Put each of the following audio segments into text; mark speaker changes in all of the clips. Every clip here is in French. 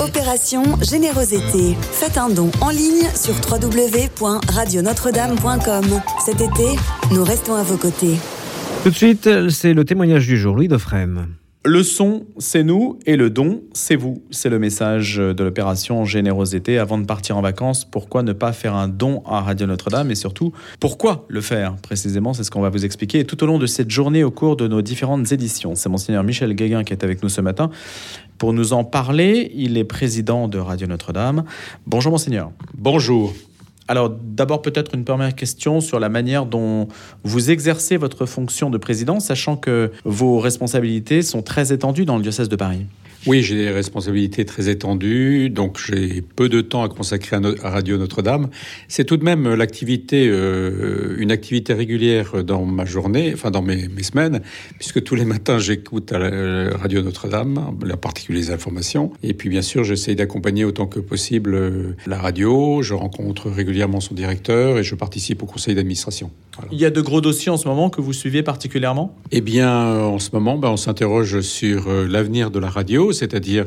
Speaker 1: Opération Générosité. Faites un don en ligne sur www.radionotre-dame.com. Cet été, nous restons à vos côtés.
Speaker 2: Tout de suite, c'est le témoignage du jour, Louis Dauphrem.
Speaker 3: Le son, c'est nous, et le don, c'est vous. C'est le message de l'opération Générosité. Avant de partir en vacances, pourquoi ne pas faire un don à Radio Notre-Dame et surtout, pourquoi le faire Précisément, c'est ce qu'on va vous expliquer tout au long de cette journée au cours de nos différentes éditions. C'est Monseigneur Michel Guéguin qui est avec nous ce matin. Pour nous en parler, il est président de Radio Notre-Dame. Bonjour Monseigneur.
Speaker 4: Bonjour.
Speaker 3: Alors d'abord peut-être une première question sur la manière dont vous exercez votre fonction de président, sachant que vos responsabilités sont très étendues dans le diocèse de Paris.
Speaker 4: Oui, j'ai des responsabilités très étendues, donc j'ai peu de temps à consacrer à, Radio Notre-Dame. C'est tout de même l'activité, euh, une activité régulière dans ma journée, enfin dans mes, semaines, puisque tous les matins j'écoute à la Radio Notre-Dame, en particulier les informations, et puis bien sûr j'essaye d'accompagner autant que possible euh, la radio. Je rencontre régulièrement son directeur et je participe au conseil d'administration.
Speaker 3: Il y a de gros dossiers en ce moment que vous suivez particulièrement?
Speaker 4: Eh bien, en ce moment, ben, on s'interroge sur euh, l'avenir de la radio c'est-à-dire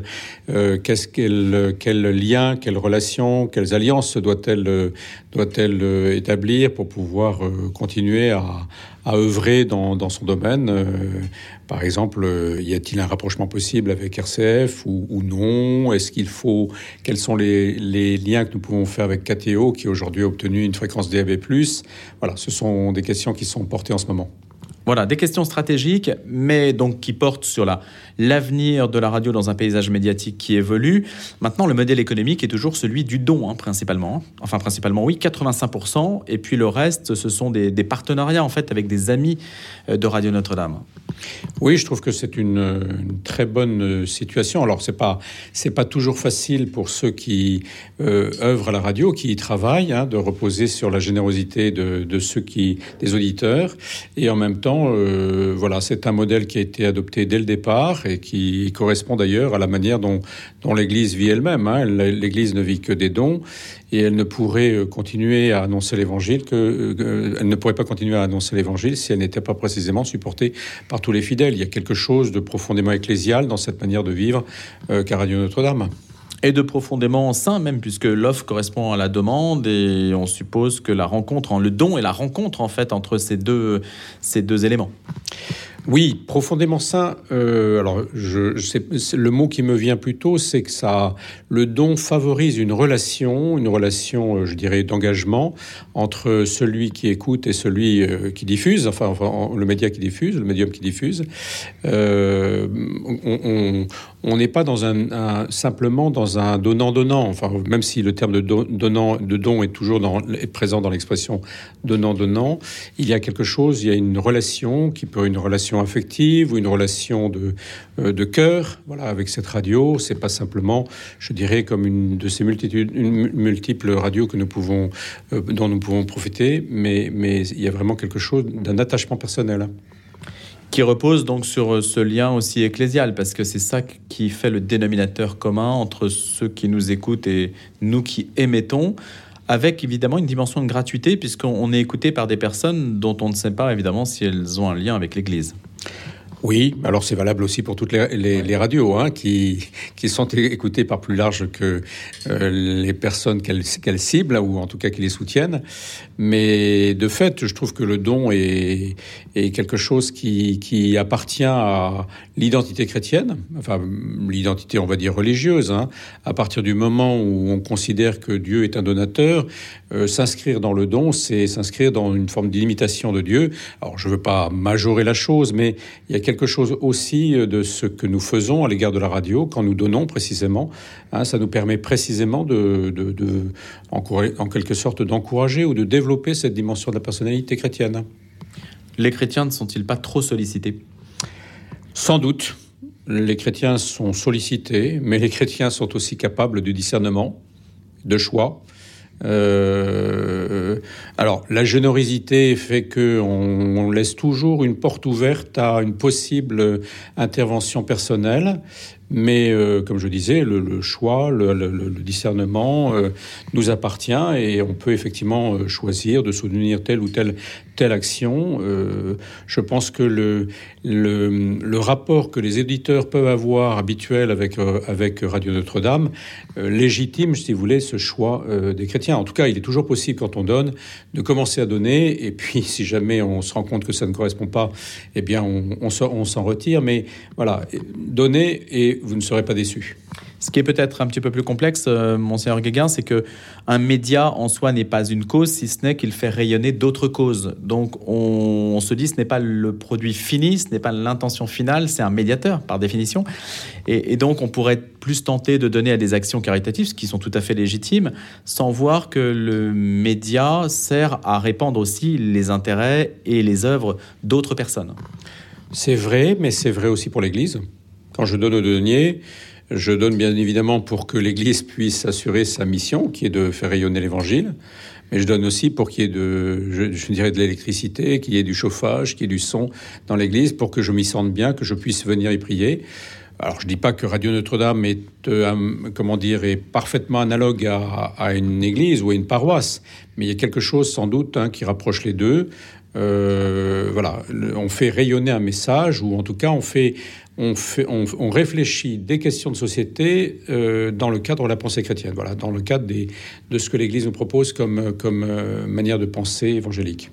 Speaker 4: euh, qu'est-ce qu'elle, quel lien, quelle relation, quelles alliances doit-elle, doit-elle établir pour pouvoir euh, continuer à, œuvrer dans, son domaine. Euh, par exemple, y a-t-il un rapprochement possible avec RCF ou, ou non? Est-ce qu'il faut Quels sont les, les, liens que nous pouvons faire avec KTO qui aujourd'hui a obtenu une fréquence DAB+. Voilà, ce sont des questions qui sont portées en ce moment.
Speaker 3: Voilà, des questions stratégiques, mais donc qui portent sur la, l'avenir de la radio dans un paysage médiatique qui évolue. Maintenant, le modèle économique est toujours celui du don, hein, principalement. Enfin, principalement, oui, 85%. Et puis le reste, ce sont des, des partenariats, en fait, avec des amis euh, de Radio Notre-Dame.
Speaker 4: Oui, je trouve que c'est une, très bonne situation. Alors, c'est pas c'est pas toujours facile pour ceux qui euh, œuvrent à la radio, qui y travaillent, hein, de reposer sur la générosité de, de, ceux qui des auditeurs. Et en même temps, euh, voilà, c'est un modèle qui a été adopté dès le départ et qui correspond d'ailleurs à la manière dont, dont l'Église vit elle-même. Hein. L'Église ne vit que des dons et elle ne pourrait euh, continuer à annoncer l'Évangile que euh, elle ne pourrait pas continuer à annoncer l'Évangile si elle n'était pas précisément supportée par tous les fidèles. Il y a quelque chose de profondément ecclésial dans cette manière de vivre euh, qu'a Radio Notre-Dame
Speaker 3: et de profondément saint même puisque l'offre correspond à la demande et on suppose que la rencontre en le don et la rencontre en fait entre ces deux ces deux éléments.
Speaker 4: Oui, profondément sain. Euh, alors, le mot qui me vient plutôt, c'est que ça, le don favorise une relation, une relation, euh, je dirais, d'engagement entre celui qui écoute et celui euh, qui diffuse, enfin, le média qui diffuse, le médium qui diffuse. On n'est pas dans un, simplement dans un donnant-donnant. Enfin, même si le terme de donnant, de don est toujours est présent dans l'expression donnant-donnant, il y a quelque chose, il y a une relation qui peut une relation affective ou une relation de, euh, de cœur voilà, avec cette radio. C'est pas simplement, je dirais, comme une de ces multitudes, une multiples radios que nous pouvons, euh, dont nous pouvons profiter, mais, mais il y a vraiment quelque chose d'un attachement personnel
Speaker 3: qui repose donc sur euh, ce lien aussi ecclésial, parce que c'est ça qui fait le dénominateur commun entre ceux qui nous écoutent et nous qui émettons avec évidemment une dimension de gratuité, puisqu'on est écouté par des personnes dont on ne sait pas évidemment si elles ont un lien avec l'Église.
Speaker 4: Oui, alors c'est valable aussi pour toutes les, radios hein, qui, qui sont écoutées par plus large que euh, les personnes qu'elles qu ciblent ou en tout cas qui les soutiennent. Mais de fait, je trouve que le don est, quelque chose qui, qui appartient à l'identité chrétienne, enfin l'identité on va dire religieuse. Hein, à partir du moment où on considère que Dieu est un donateur, euh, s'inscrire dans le don, c'est s'inscrire dans une forme d'imitation de Dieu. Alors je veux pas majorer la chose, mais il y a quelque quelque chose aussi euh, de ce que nous faisons à l'égard de la radio quand nous donnons précisément. Hein, ça nous permet précisément de, de, de en quelque sorte d'encourager ou de développer cette dimension de la personnalité chrétienne.
Speaker 3: Les chrétiens ne sont-ils pas trop sollicités?
Speaker 4: Sans doute. Les chrétiens sont sollicités, mais les chrétiens sont aussi capables du discernement, de choix, euh, alors, la générosité fait que on, laisse toujours une porte ouverte à une possible intervention personnelle. Mais euh, comme je disais, le, choix, le, discernement euh, nous appartient et on peut effectivement euh, choisir de soutenir telle ou telle, telle action. je pense que le, le, rapport que les éditeurs peuvent avoir habituel avec, avec Radio Notre-Dame légitime, si vous voulez, ce choix des chrétiens. En tout cas, il est toujours possible quand on donne de commencer à donner et puis si jamais on se rend compte que ça ne correspond pas, eh bien on, on s'en retire. Mais voilà, donner et vous ne serez pas déçus.
Speaker 3: Ce qui est peut-être un petit peu plus complexe, euh, monseigneur Guéguin, c'est que un média en soi n'est pas une cause, si ce n'est qu'il fait rayonner d'autres causes. Donc on, se dit ce n'est pas le produit fini, ce n'est pas l'intention finale, c'est un médiateur par définition. Et, donc on pourrait plus tenté de donner à des actions caritatives, ce qui sont tout à fait légitimes, sans voir que le média sert à répandre aussi les intérêts et les œuvres d'autres personnes.
Speaker 4: C'est vrai, mais c'est vrai aussi pour l'Église. Quand je donne aux deniers, je donne bien évidemment pour que l'Église puisse assurer sa mission, qui est de faire rayonner l'Évangile. Mais je donne aussi pour qu'il y ait de, je, dirais de l'électricité, qu'il y ait du chauffage, qu'il y ait du son dans l'Église, pour que je m'y sente bien, que je puisse venir y prier. Alors je dis pas que Radio Notre-Dame est, euh, comment dire, est parfaitement analogue à, une église ou à une paroisse, mais il y a quelque chose sans doute hein, qui rapproche les deux. Euh, voilà, on fait rayonner un message, ou en tout cas on fait on, fait, on, réfléchit des questions de société euh, dans le cadre de la pensée chrétienne, voilà, dans le cadre des, de ce que l'Église nous propose comme, comme euh, manière de penser évangélique.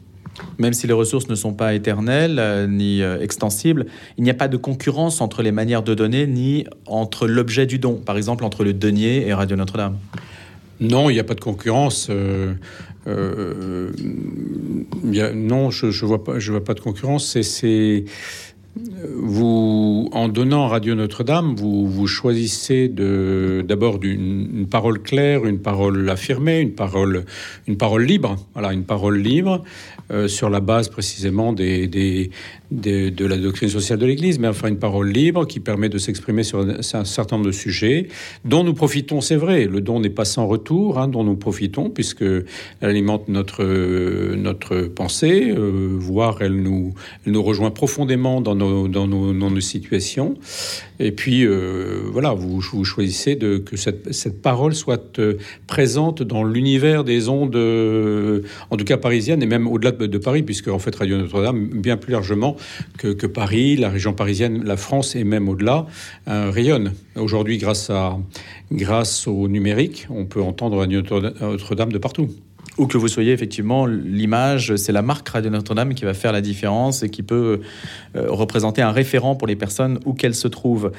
Speaker 3: Même si les ressources ne sont pas éternelles euh, ni extensibles, il n'y a pas de concurrence entre les manières de donner ni entre l'objet du don, par exemple entre le denier et Radio Notre-Dame.
Speaker 4: Non, il n'y a pas de concurrence. non, je ne vois, vois pas de concurrence. C'est vous, en donnant Radio Notre-Dame, vous, vous choisissez d'abord une, parole claire, une parole affirmée, une parole, une parole libre, voilà, une parole libre euh, sur la base précisément des, de, la doctrine sociale de l'Église, mais enfin une parole libre qui permet de s'exprimer sur un, certain nombre de sujets dont nous profitons, c'est vrai. Le don n'est pas sans retour, hein, dont nous profitons, puisque elle alimente notre, notre pensée, euh, voire elle nous, nous rejoint profondément dans nos, dans nos, situations. Et puis, euh, voilà, vous, vous, choisissez que cette, cette parole soit euh, présente dans l'univers des ondes, en tout cas parisiennes, et même au-delà de, de Paris, puisque en fait Radio Notre-Dame, bien plus largement, que, Paris, la région parisienne, la France et même au-delà euh, rayonnent. Aujourd'hui, grâce, grâce au numérique, on peut entendre Notre-Dame de partout.
Speaker 3: Où que vous soyez, effectivement, l'image, c'est la marque Radio Notre-Dame qui va faire la différence et qui peut euh, représenter un référent pour les personnes où qu'elles se trouvent.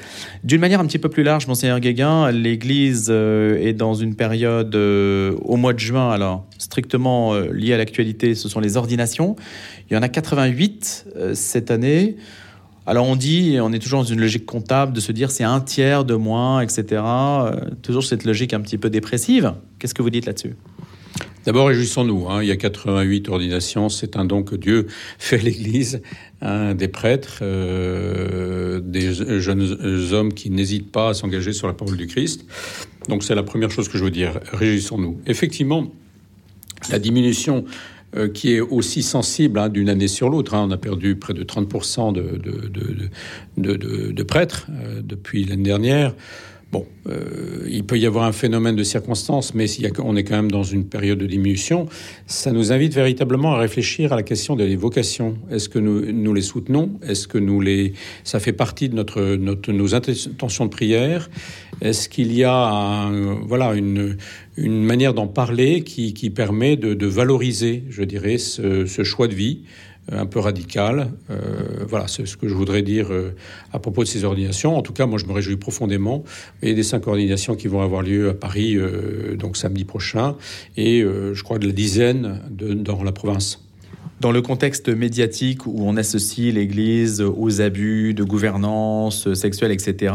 Speaker 3: D'une manière un petit peu plus large, Monseigneur Guéguin, l'Église euh, est dans une période au mois de juin, alors strictement liée à l'actualité, ce sont les ordinations. Il y en a 88 euh, cette année. Alors on dit, on est toujours dans une logique comptable de se dire c'est un tiers de moins, etc. Euh, toujours cette logique un petit peu dépressive. Qu'est-ce que vous dites là-dessus?
Speaker 4: D'abord, réjouissons-nous. Hein. Il y a 88 ordinations. C'est un don que Dieu fait à l'Église. Hein, des prêtres, euh, des jeunes hommes qui n'hésitent pas à s'engager sur la parole du Christ. Donc c'est la première chose que je veux dire. Réjouissons-nous. Effectivement, la diminution euh, qui est aussi sensible hein, d'une année sur l'autre. Hein. On a perdu près de 30% de, de, de, prêtres euh, depuis l'année dernière. Bon, euh, il peut y avoir un phénomène de circonstance, mais on est quand même dans une période de diminution, ça nous invite véritablement à réfléchir à la question des vocations. Est-ce que nous, les soutenons? Est-ce que nous les, ça fait partie de notre, nos intentions de prière? Est-ce qu'il y a voilà une, une manière d'en parler qui, qui permet de, valoriser, je dirais, ce, choix de vie? Un peu radical. Euh, voilà, c'est ce que je voudrais dire euh, à propos de ces ordinations. En tout cas, moi, je me réjouis profondément. Et des cinq ordinations qui vont avoir lieu à Paris, donc samedi prochain, et je crois de la dizaine dans la province.
Speaker 3: Dans le contexte médiatique où on associe l'Église aux abus de gouvernance sexuelle, etc.,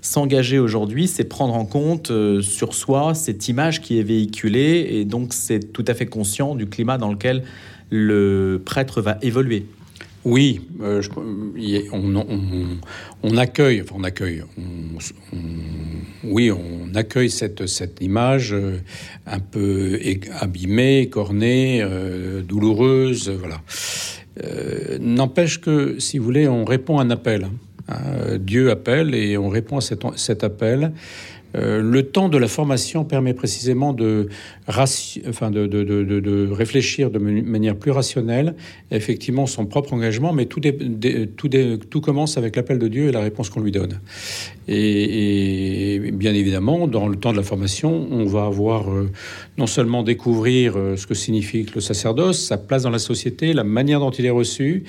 Speaker 3: s'engager aujourd'hui, c'est prendre en compte sur soi cette image qui est véhiculée, et donc c'est tout à fait conscient du climat dans lequel le prêtre va évoluer.
Speaker 4: Oui, euh, on, accueille, on accueille, oui, on accueille cette, cette image euh, un peu abîmée, cornée, euh, douloureuse, voilà. N'empêche que, si vous voulez, on répond à un appel. Hein. Dieu appelle et on répond à cet appel. Euh, le temps de la formation permet précisément de, réfléchir de manière plus rationnelle, effectivement, son propre engagement, mais tout commence avec l'appel de Dieu et la réponse qu'on lui donne. Et, bien évidemment, dans le temps de la formation, on va avoir euh, non seulement découvrir euh, ce que signifie le sacerdoce, sa place dans la société, la manière dont il est reçu,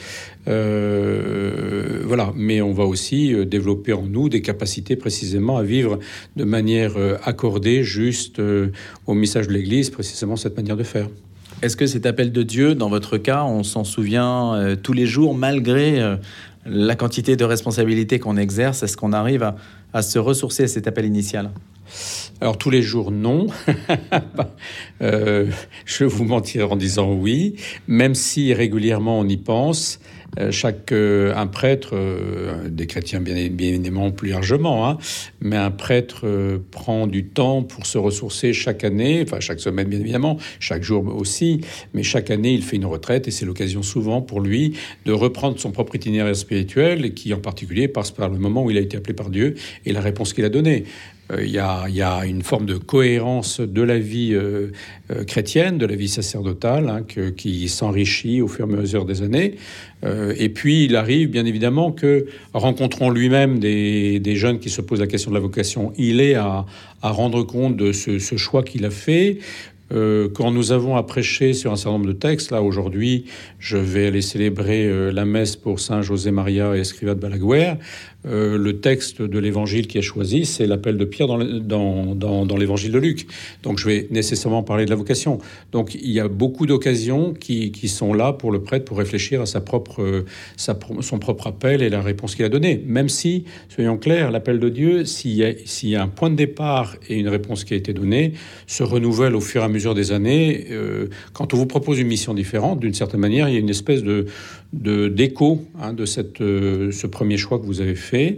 Speaker 4: voilà, mais on va aussi développer en nous des capacités précisément à vivre de manière euh, accordée, juste euh, au message de l'Église, précisément cette manière de faire.
Speaker 3: Est-ce que cet appel de Dieu, dans votre cas, on s'en souvient euh, tous les jours, malgré la quantité de responsabilités qu'on exerce? Est-ce qu'on arrive à, se ressourcer à cet appel initial?
Speaker 4: Alors tous les jours, non. je vais vous mentir en disant oui, même si régulièrement on y pense. Euh, chaque euh, un prêtre, euh, des chrétiens bien, évidemment plus largement, hein, mais un prêtre prend du temps pour se ressourcer chaque année, enfin chaque semaine bien évidemment, chaque jour aussi, mais chaque année il fait une retraite et c'est l'occasion souvent pour lui de reprendre son propre itinéraire spirituel et qui en particulier passe par le moment où il a été appelé par Dieu et la réponse qu'il a donnée. Euh, il y, a, une forme de cohérence de la vie euh, euh, chrétienne, de la vie sacerdotale, hein, qui s'enrichit au fur et à mesure des années. et puis, il arrive, bien évidemment, que, rencontrant lui-même des, jeunes qui se posent la question de la vocation, il est à, rendre compte de ce, ce choix qu'il a fait, euh, quand nous avons à prêcher sur un certain nombre de textes, là aujourd'hui, je vais aller célébrer euh, la messe pour Saint José Maria et Escriva de Balaguer. Euh, le texte de l'évangile qui est choisi, c'est l'appel de Pierre dans, l'évangile de Luc. Donc je vais nécessairement parler de la vocation. Donc il y a beaucoup d'occasions qui, sont là pour le prêtre pour réfléchir à sa propre, son propre appel et la réponse qu'il a donnée. Même si, soyons clairs, l'appel de Dieu, s'il y, a, s'il y a un point de départ et une réponse qui a été donnée, se renouvelle au fur et à mesure des années, euh, quand on vous propose une mission différente, d'une certaine manière, il y a une espèce de d'écho hein, de, cette, euh, ce premier choix que vous avez fait.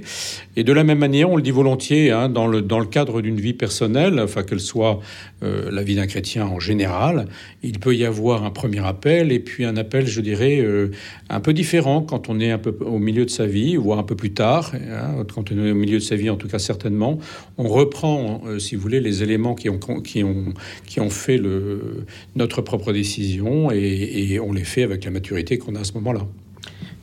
Speaker 4: Et de la même manière, on le dit volontiers, hein, dans, le, dans le cadre d'une vie personnelle, enfin qu'elle soit euh, la vie d'un chrétien en général, il peut y avoir un premier appel et puis un appel, je dirais, un peu différent quand on est un peu au milieu de sa vie, voire un peu plus tard, hein, quand on est au milieu de sa vie, en tout cas certainement, on reprend, si vous voulez, les éléments qui ont, qui ont, qui ont fait le, notre propre décision et, on les fait avec la maturité qu'on a à ce moment-là.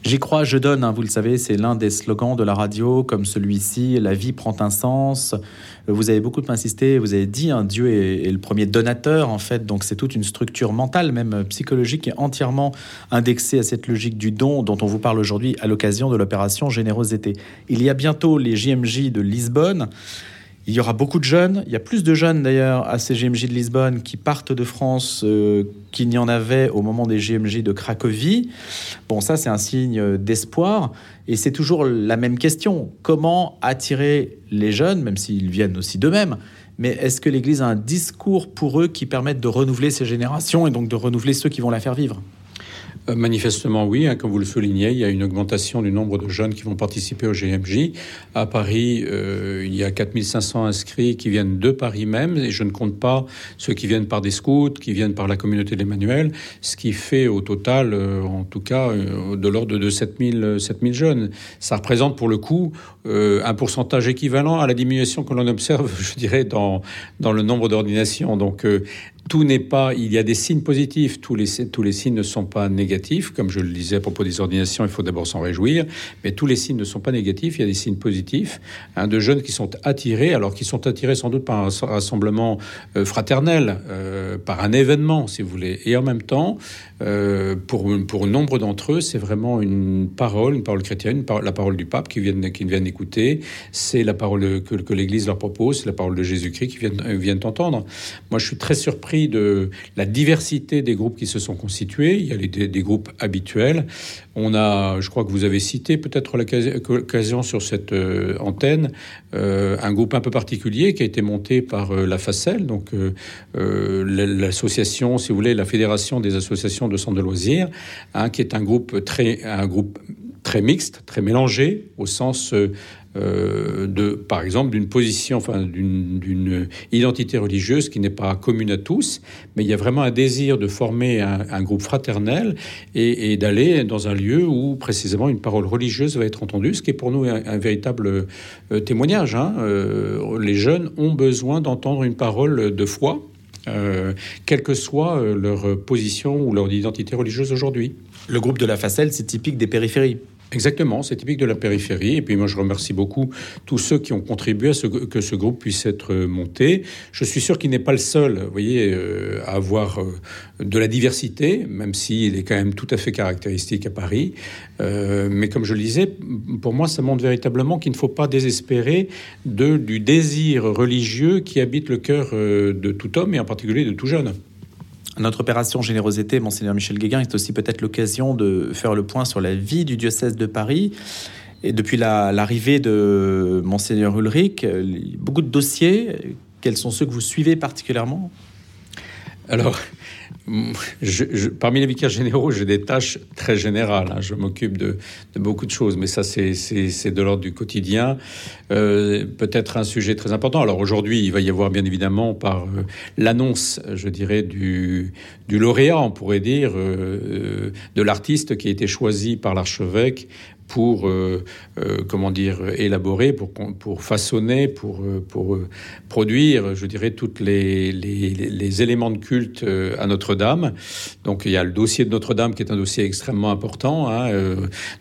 Speaker 3: J'y crois, je donne, hein, vous le savez, c'est l'un des slogans de la radio, comme celui-ci, la vie prend un sens. Vous avez beaucoup insisté, vous avez dit, hein, Dieu est, le premier donateur, en fait, donc c'est toute une structure mentale, même psychologique, qui est entièrement indexée à cette logique du don dont on vous parle aujourd'hui à l'occasion de l'opération Générosité. Il y a bientôt les JMJ de Lisbonne. Il y aura beaucoup de jeunes. Il y a plus de jeunes d'ailleurs à ces GMJ de Lisbonne qui partent de France euh, qu'il n'y en avait au moment des GMJ de Cracovie. Bon, ça c'est un signe d'espoir. Et c'est toujours la même question. Comment attirer les jeunes, même s'ils viennent aussi d'eux-mêmes? Mais est-ce que l'Église a un discours pour eux qui permette de renouveler ces générations et donc de renouveler ceux qui vont la faire vivre?
Speaker 4: Euh, manifestement, oui. Hein, comme vous le soulignez, il y a une augmentation du nombre de jeunes qui vont participer au GMJ. À Paris, euh, il y a 4500 inscrits qui viennent de Paris même, et je ne compte pas ceux qui viennent par des scouts, qui viennent par la communauté d'Emmanuel, ce qui fait au total, euh, en tout cas, de l'ordre de 7000, 7000 jeunes. Ça représente pour le coup un pourcentage équivalent à la diminution que l'on observe, je dirais, dans, dans le nombre d'ordinations. Donc, tout n'est pas, il y a des signes positifs, tous les, tous les signes ne sont pas négatifs, comme je le disais à propos des ordinations, il faut d'abord s'en réjouir, mais tous les signes ne sont pas négatifs, il y a des signes positifs, hein, de jeunes qui sont attirés, alors qui sont attirés sans doute par un rassemblement euh, fraternel, euh, par un événement, si vous voulez, et en même temps, euh, pour, pour nombre d'entre eux, c'est vraiment une parole, une parole chrétienne, la parole du pape qui viennent, qui viennent écouter, c'est la parole que, l'Église leur propose, c'est la parole de Jésus-Christ qui viennent, viennent entendre. Moi, je suis très surpris de la diversité des groupes qui se sont constitués. Il y a des, groupes habituels. On a, je crois que vous avez cité peut-être l'occasion sur cette euh, antenne, euh, un groupe un peu particulier qui a été monté par euh, la FACEL, donc l'association, si vous voulez, la Fédération des associations de centres de loisirs, hein, qui est un groupe très, un groupe très mixte, très mélangé, au sens euh, de, par exemple, d'une position, enfin, d'une identité religieuse qui n'est pas commune à tous, mais il y a vraiment un désir de former un, groupe fraternel et, d'aller dans un lieu où précisément une parole religieuse va être entendue, ce qui est pour nous un, véritable euh, témoignage. Hein. Euh, les jeunes ont besoin d'entendre une parole de foi. Quelle que soit leur position ou leur identité religieuse aujourd'hui.
Speaker 3: Le groupe de la Facelle, c'est typique des périphéries.
Speaker 4: Exactement, c'est typique de la périphérie. Et puis moi, je remercie beaucoup tous ceux qui ont contribué à ce, que ce groupe puisse être monté. Je suis sûr qu'il n'est pas le seul, vous voyez, euh, à avoir euh, de la diversité, même s'il est quand même tout à fait caractéristique à Paris. Euh, mais comme je le disais, pour moi, ça montre véritablement qu'il ne faut pas désespérer du désir religieux qui habite le cœur de tout homme et en particulier de tout jeune.
Speaker 3: Notre opération Générosité, Monseigneur Michel Guéguin, est aussi peut-être l'occasion de faire le point sur la vie du diocèse de Paris. Et depuis l'arrivée de Monseigneur Ulrich, beaucoup de dossiers. Quels sont ceux que vous suivez particulièrement?
Speaker 4: Alors, parmi les vicaires généraux, j'ai des tâches très générales. Hein. Je m'occupe de, beaucoup de choses, mais ça, c'est de l'ordre du quotidien. Euh, peut-être un sujet très important. Alors aujourd'hui, il va y avoir bien évidemment par euh, l'annonce, je dirais, du, du, lauréat, on pourrait dire, euh, de l'artiste qui a été choisi par l'archevêque pour, euh, euh, comment dire, élaborer, pour, pour façonner, pour, euh, pour produire, je dirais, tous les, les, éléments de culte à Notre-Dame. Donc il y a le dossier de Notre-Dame qui est un dossier extrêmement important. Hein.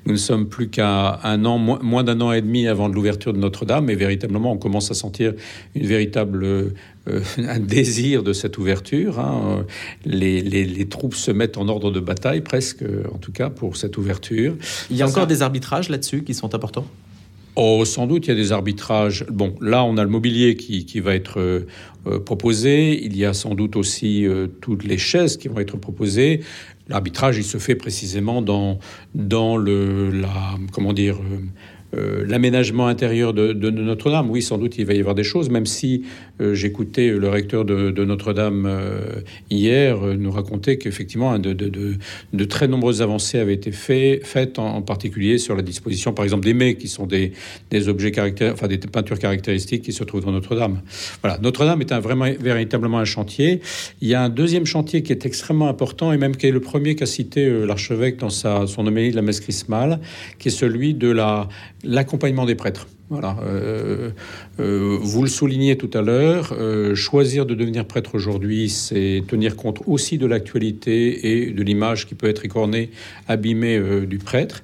Speaker 4: Nous ne sommes plus qu'à un an, moins d'un an et demi avant l'ouverture de Notre-Dame, et véritablement on commence à sentir une véritable euh, un désir de cette ouverture. Hein. Les, troupes se mettent en ordre de bataille, presque, en tout cas, pour cette ouverture.
Speaker 3: Il y a encore des arbitrages là-dessus qui sont importants?
Speaker 4: Oh, sans doute, il y a des arbitrages. Bon, là, on a le mobilier qui, va être euh, euh, proposé. Il y a sans doute aussi toutes les chaises qui vont être proposées. L'arbitrage, il se fait précisément dans, dans le, la, comment dire, euh, l'aménagement intérieur de, Notre-Dame, oui, sans doute il va y avoir des choses, même si euh, j'écoutais le recteur de, Notre-Dame euh, hier nous raconter qu'effectivement de, très nombreuses avancées avaient été faites, en, particulier sur la disposition, par exemple, des mets, qui sont des, objets enfin des peintures caractéristiques qui se trouvent dans Notre-Dame. Voilà, Notre-Dame est un, vraiment, véritablement un chantier. Il y a un deuxième chantier qui est extrêmement important et même qui est le premier qu'a cité l'archevêque dans sa, son homélie de la messe chrismale, qui est celui de la l'accompagnement des prêtres. Euh, euh, vous le soulignez tout à l'heure, euh, choisir de devenir prêtre aujourd'hui, c'est tenir compte aussi de l'actualité et de l'image qui peut être écornée, abîmée du prêtre.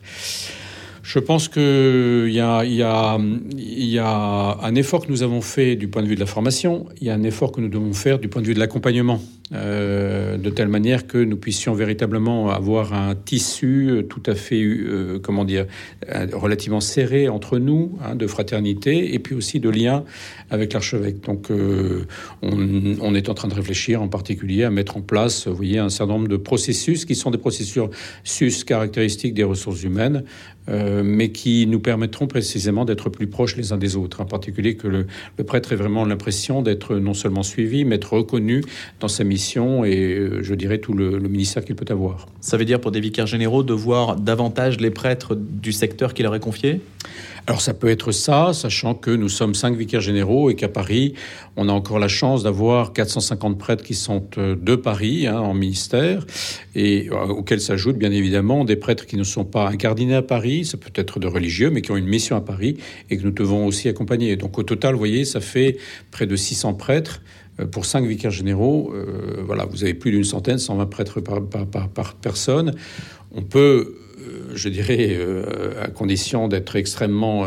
Speaker 4: Je pense qu'il y a un effort que nous avons fait du point de vue de la formation, il y a un effort que nous devons faire du point de vue de l'accompagnement. Euh, de telle manière que nous puissions véritablement avoir un tissu euh, tout à fait, euh, comment dire, relativement serré entre nous, hein, de fraternité et puis aussi de lien avec l'archevêque. Donc, on, est en train de réfléchir en particulier à mettre en place, vous voyez, un certain nombre de processus qui sont des processus caractéristiques des ressources humaines, mais qui nous permettront précisément d'être plus proches les uns des autres. En particulier que le, le prêtre ait vraiment l'impression d'être non seulement suivi, mais être reconnu dans sa mission et euh, je dirais tout le, ministère qu'il peut avoir.
Speaker 3: Ça veut dire pour des vicaires généraux de voir davantage les prêtres du secteur qui leur est confié?
Speaker 4: Alors ça peut être ça, sachant que nous sommes cinq vicaires généraux et qu'à Paris, on a encore la chance d'avoir 450 prêtres qui sont euh, de Paris hein, en ministère et euh, auxquels s'ajoutent bien évidemment des prêtres qui ne sont pas incardinés à Paris, ça peut être de religieux, mais qui ont une mission à Paris et que nous devons aussi accompagner. Donc au total, vous voyez, ça fait près de 600 prêtres euh, pour cinq vicaires généraux, voilà, vous avez plus d'une centaine, 120 prêtres par, par, par, personne. On peut je dirais, à condition d'être extrêmement,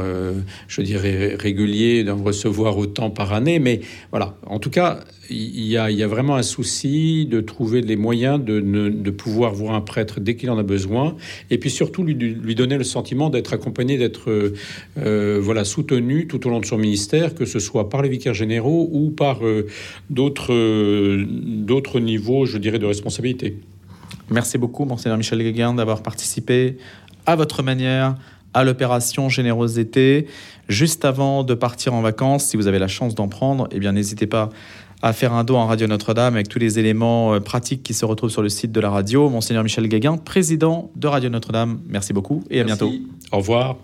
Speaker 4: je dirais, régulier, d'en recevoir autant par année. Mais voilà, en tout cas, il y, a, vraiment un souci de trouver les moyens de, de pouvoir voir un prêtre dès qu'il en a besoin, et puis surtout lui, lui donner le sentiment d'être accompagné, d'être voilà soutenu tout au long de son ministère, que ce soit par les vicaires généraux ou par d'autres d'autres niveaux, je dirais, de responsabilité.
Speaker 3: Merci beaucoup, Monseigneur Michel Guéguin, d'avoir participé à votre manière à l'opération Générosité. Juste avant de partir en vacances, si vous avez la chance d'en prendre, eh bien n'hésitez pas à faire un don en Radio Notre-Dame avec tous les éléments euh, pratiques qui se retrouvent sur le site de la radio. Monseigneur Michel Guéguin, président de Radio Notre-Dame, merci beaucoup et à bientôt.
Speaker 4: Au revoir.